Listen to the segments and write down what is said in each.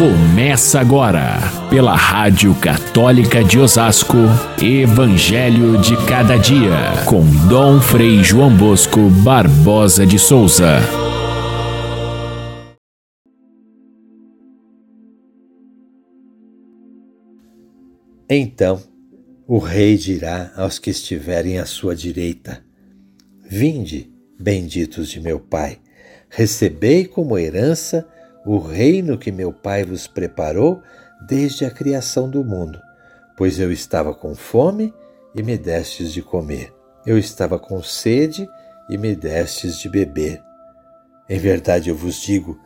Começa agora, pela Rádio Católica de Osasco, Evangelho de Cada Dia, com Dom Frei João Bosco Barbosa de Souza. Então o rei dirá aos que estiverem à sua direita: Vinde, benditos de meu Pai, recebei como herança o reino que meu Pai vos preparou desde a criação do mundo. Pois eu estava com fome e me destes de comer. Eu estava com sede e me destes de beber. Em verdade eu vos digo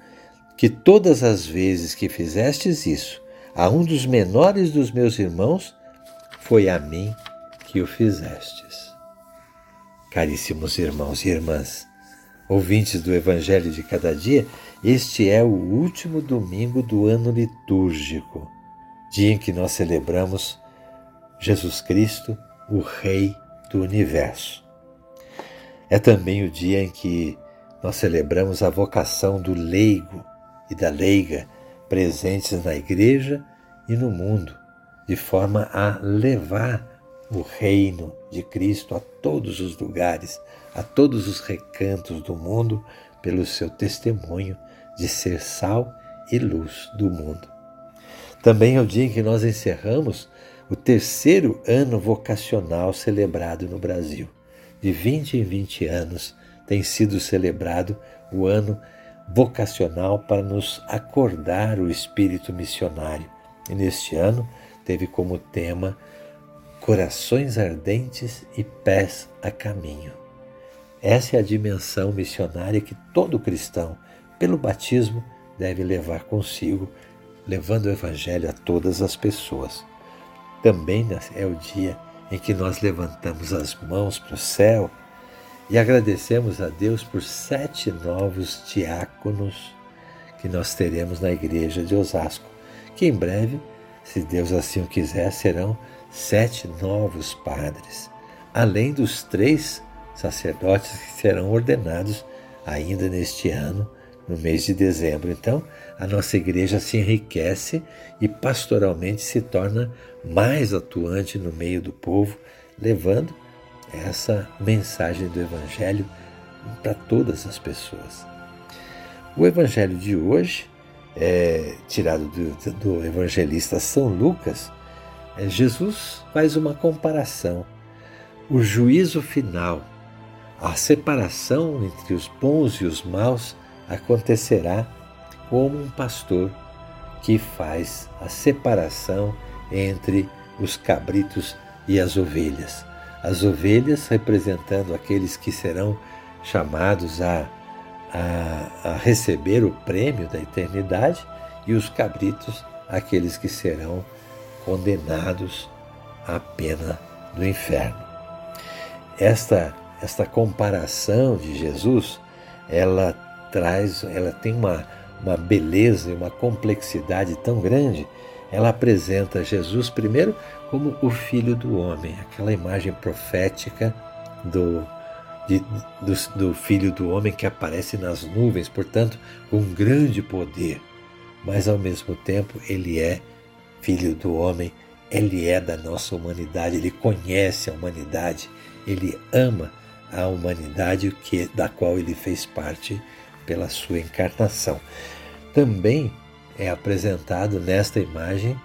que todas as vezes que fizestes isso a um dos menores dos meus irmãos, foi a mim que o fizestes. Caríssimos irmãos e irmãs, ouvintes do Evangelho de cada dia, este é o último domingo do ano litúrgico, dia em que nós celebramos Jesus Cristo, o Rei do Universo. É também o dia em que nós celebramos a vocação do leigo e da leiga presentes na igreja e no mundo, de forma a levar o reino de Cristo a todos os lugares, a todos os recantos do mundo, pelo seu testemunho de ser sal e luz do mundo. Também é o dia em que nós encerramos o terceiro ano vocacional celebrado no Brasil. De 20 em 20 anos tem sido celebrado o ano vocacional para nos acordar o espírito missionário. E neste ano teve como tema Corações ardentes e pés a caminho. Essa é a dimensão missionária que todo cristão pelo batismo, deve levar consigo, levando o Evangelho a todas as pessoas. Também é o dia em que nós levantamos as mãos para o céu e agradecemos a Deus por sete novos diáconos que nós teremos na igreja de Osasco, que em breve, se Deus assim o quiser, serão sete novos padres, além dos três sacerdotes que serão ordenados ainda neste ano no mês de dezembro. Então, a nossa igreja se enriquece e pastoralmente se torna mais atuante no meio do povo, levando essa mensagem do Evangelho para todas as pessoas. O Evangelho de hoje, é tirado do, do evangelista São Lucas, Jesus faz uma comparação. O juízo final, a separação entre os bons e os maus, acontecerá como um pastor que faz a separação entre os cabritos e as ovelhas. As ovelhas representando aqueles que serão chamados a, a, a receber o prêmio da eternidade, e os cabritos, aqueles que serão condenados à pena do inferno. Esta, esta comparação de Jesus, ela traz, ela tem uma, uma beleza e uma complexidade tão grande. Ela apresenta Jesus primeiro como o Filho do Homem, aquela imagem profética do, de, do, do, Filho do Homem que aparece nas nuvens, portanto, com um grande poder, mas ao mesmo tempo ele é Filho do Homem, ele é da nossa humanidade, ele conhece a humanidade, ele ama a humanidade que, da qual ele fez parte pela sua encarnação. Também é apresentado nesta imagem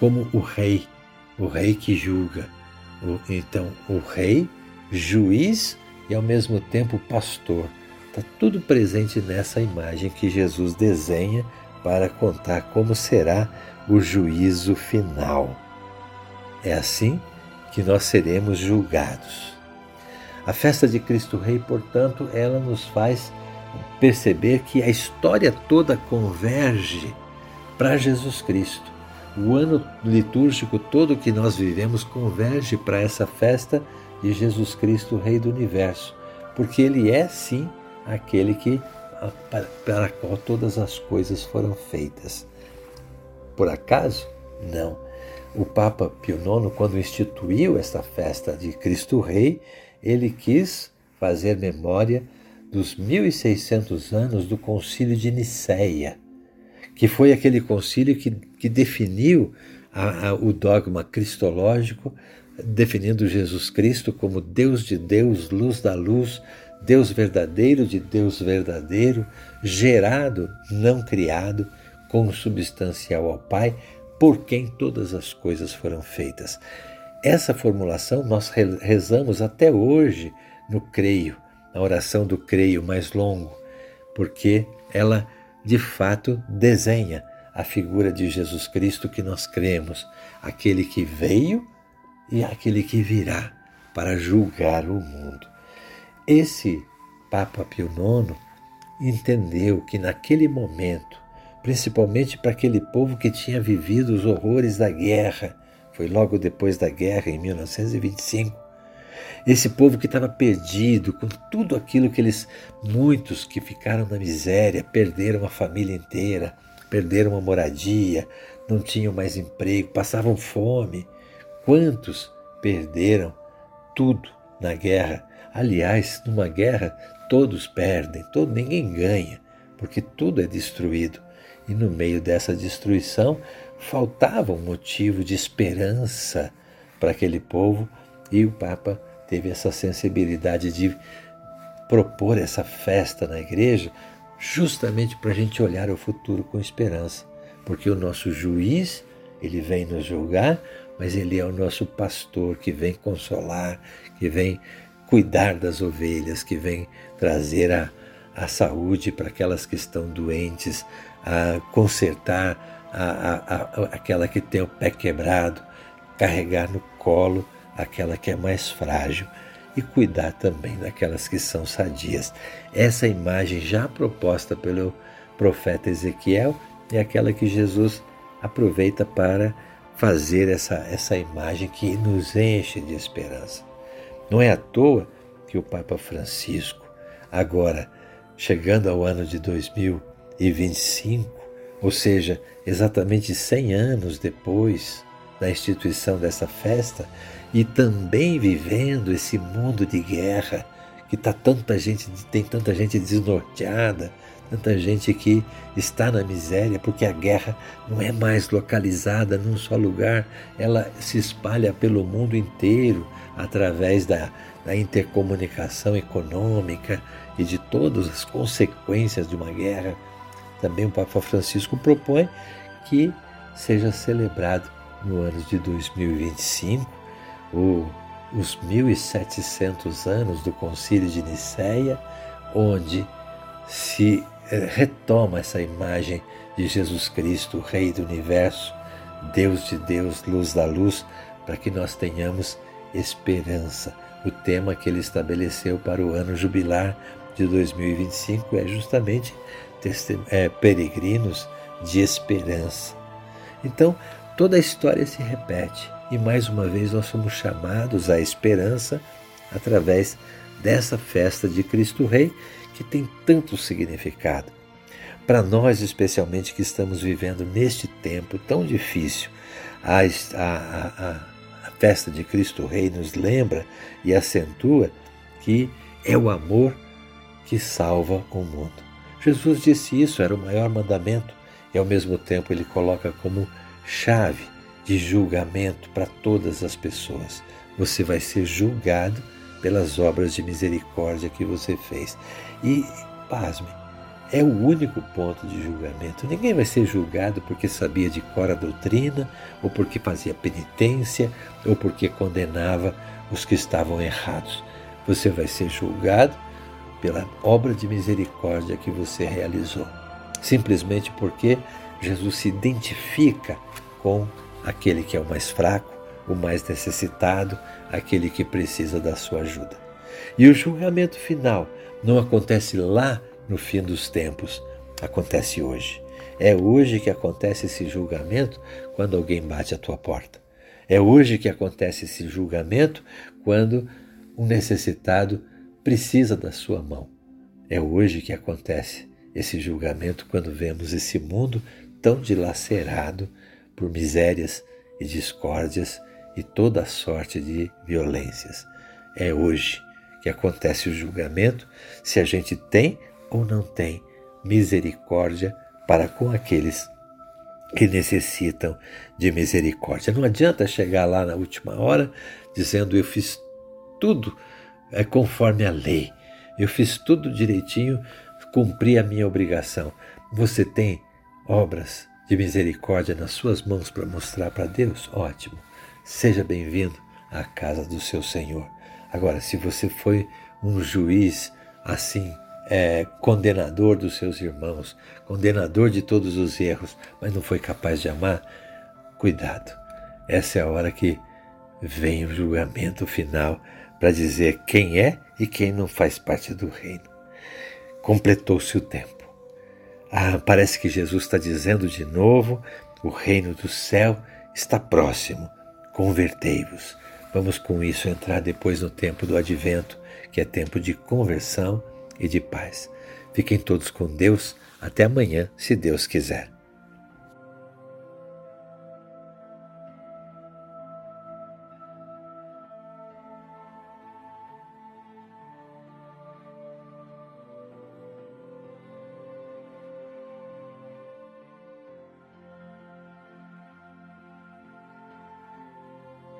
como o rei, o rei que julga. então, o rei, juiz e ao mesmo tempo pastor. Está tudo presente nessa imagem que Jesus desenha para contar como será o juízo final. É assim que nós seremos julgados. A festa de Cristo Rei, portanto, ela nos faz perceber que a história toda converge para Jesus Cristo. O ano litúrgico todo que nós vivemos converge para essa festa de Jesus Cristo, Rei do Universo, porque Ele é sim aquele que para, a qual todas as coisas foram feitas. Por acaso? Não. O Papa Pio IX, quando instituiu esta festa de Cristo Rei, ele quis fazer memória dos 1600 anos do Concílio de Nicéia, que foi aquele concílio que, que definiu a, a, o dogma cristológico, definindo Jesus Cristo como Deus de Deus, luz da luz, Deus verdadeiro de Deus verdadeiro, gerado, não criado, consubstancial ao Pai, por quem todas as coisas foram feitas. Essa formulação nós rezamos até hoje no creio, na oração do creio mais longo, porque ela de fato desenha a figura de Jesus Cristo que nós cremos, aquele que veio e aquele que virá para julgar o mundo. Esse Papa Pio IX entendeu que naquele momento, principalmente para aquele povo que tinha vivido os horrores da guerra, foi logo depois da guerra, em 1925, esse povo que estava perdido com tudo aquilo que eles, muitos que ficaram na miséria, perderam a família inteira, perderam a moradia, não tinham mais emprego, passavam fome. Quantos perderam tudo na guerra? Aliás, numa guerra todos perdem, todo, ninguém ganha, porque tudo é destruído. E no meio dessa destruição faltava um motivo de esperança para aquele povo e o Papa teve essa sensibilidade de propor essa festa na igreja, justamente para a gente olhar o futuro com esperança, porque o nosso juiz ele vem nos julgar, mas ele é o nosso pastor que vem consolar, que vem cuidar das ovelhas, que vem trazer a, a saúde para aquelas que estão doentes, a consertar a, a, a, aquela que tem o pé quebrado, carregar no colo aquela que é mais frágil e cuidar também daquelas que são sadias. Essa imagem já proposta pelo profeta Ezequiel é aquela que Jesus aproveita para fazer essa, essa imagem que nos enche de esperança. Não é à toa que o Papa Francisco, agora chegando ao ano de 2025, ou seja, exatamente 100 anos depois da instituição dessa festa, e também vivendo esse mundo de guerra que tá tanta gente tem tanta gente desnorteada, tanta gente que está na miséria porque a guerra não é mais localizada num só lugar, ela se espalha pelo mundo inteiro através da, da intercomunicação econômica e de todas as consequências de uma guerra. Também o Papa Francisco propõe que seja celebrado no ano de 2025 o, os 1700 anos do Concílio de Nicéia, onde se eh, retoma essa imagem de Jesus Cristo, Rei do Universo, Deus de Deus, luz da luz, para que nós tenhamos esperança. O tema que ele estabeleceu para o ano jubilar de 2025 é justamente é, peregrinos de esperança. Então, toda a história se repete. E mais uma vez nós somos chamados à esperança através dessa festa de Cristo Rei que tem tanto significado. Para nós, especialmente que estamos vivendo neste tempo tão difícil, a, a, a, a festa de Cristo Rei nos lembra e acentua que é o amor que salva o mundo. Jesus disse isso, era o maior mandamento, e ao mesmo tempo ele coloca como chave de julgamento para todas as pessoas. Você vai ser julgado pelas obras de misericórdia que você fez. E, pasme, é o único ponto de julgamento. Ninguém vai ser julgado porque sabia de cor a doutrina, ou porque fazia penitência, ou porque condenava os que estavam errados. Você vai ser julgado pela obra de misericórdia que você realizou. Simplesmente porque Jesus se identifica com aquele que é o mais fraco, o mais necessitado, aquele que precisa da sua ajuda. E o julgamento final não acontece lá no fim dos tempos, acontece hoje. É hoje que acontece esse julgamento quando alguém bate a tua porta. É hoje que acontece esse julgamento quando um necessitado precisa da sua mão. É hoje que acontece esse julgamento quando vemos esse mundo tão dilacerado por misérias e discórdias e toda sorte de violências. É hoje que acontece o julgamento se a gente tem ou não tem misericórdia para com aqueles que necessitam de misericórdia. Não adianta chegar lá na última hora dizendo eu fiz tudo é conforme a lei, eu fiz tudo direitinho, cumpri a minha obrigação. Você tem obras de misericórdia nas suas mãos para mostrar para Deus? Ótimo. Seja bem-vindo à casa do seu Senhor. Agora, se você foi um juiz assim, é, condenador dos seus irmãos, condenador de todos os erros, mas não foi capaz de amar, cuidado. Essa é a hora que vem o julgamento final para dizer quem é e quem não faz parte do reino. Completou-se o tempo. Ah, parece que Jesus está dizendo de novo: o reino do céu está próximo. Convertei-vos. Vamos com isso entrar depois no tempo do advento, que é tempo de conversão e de paz. Fiquem todos com Deus. Até amanhã, se Deus quiser.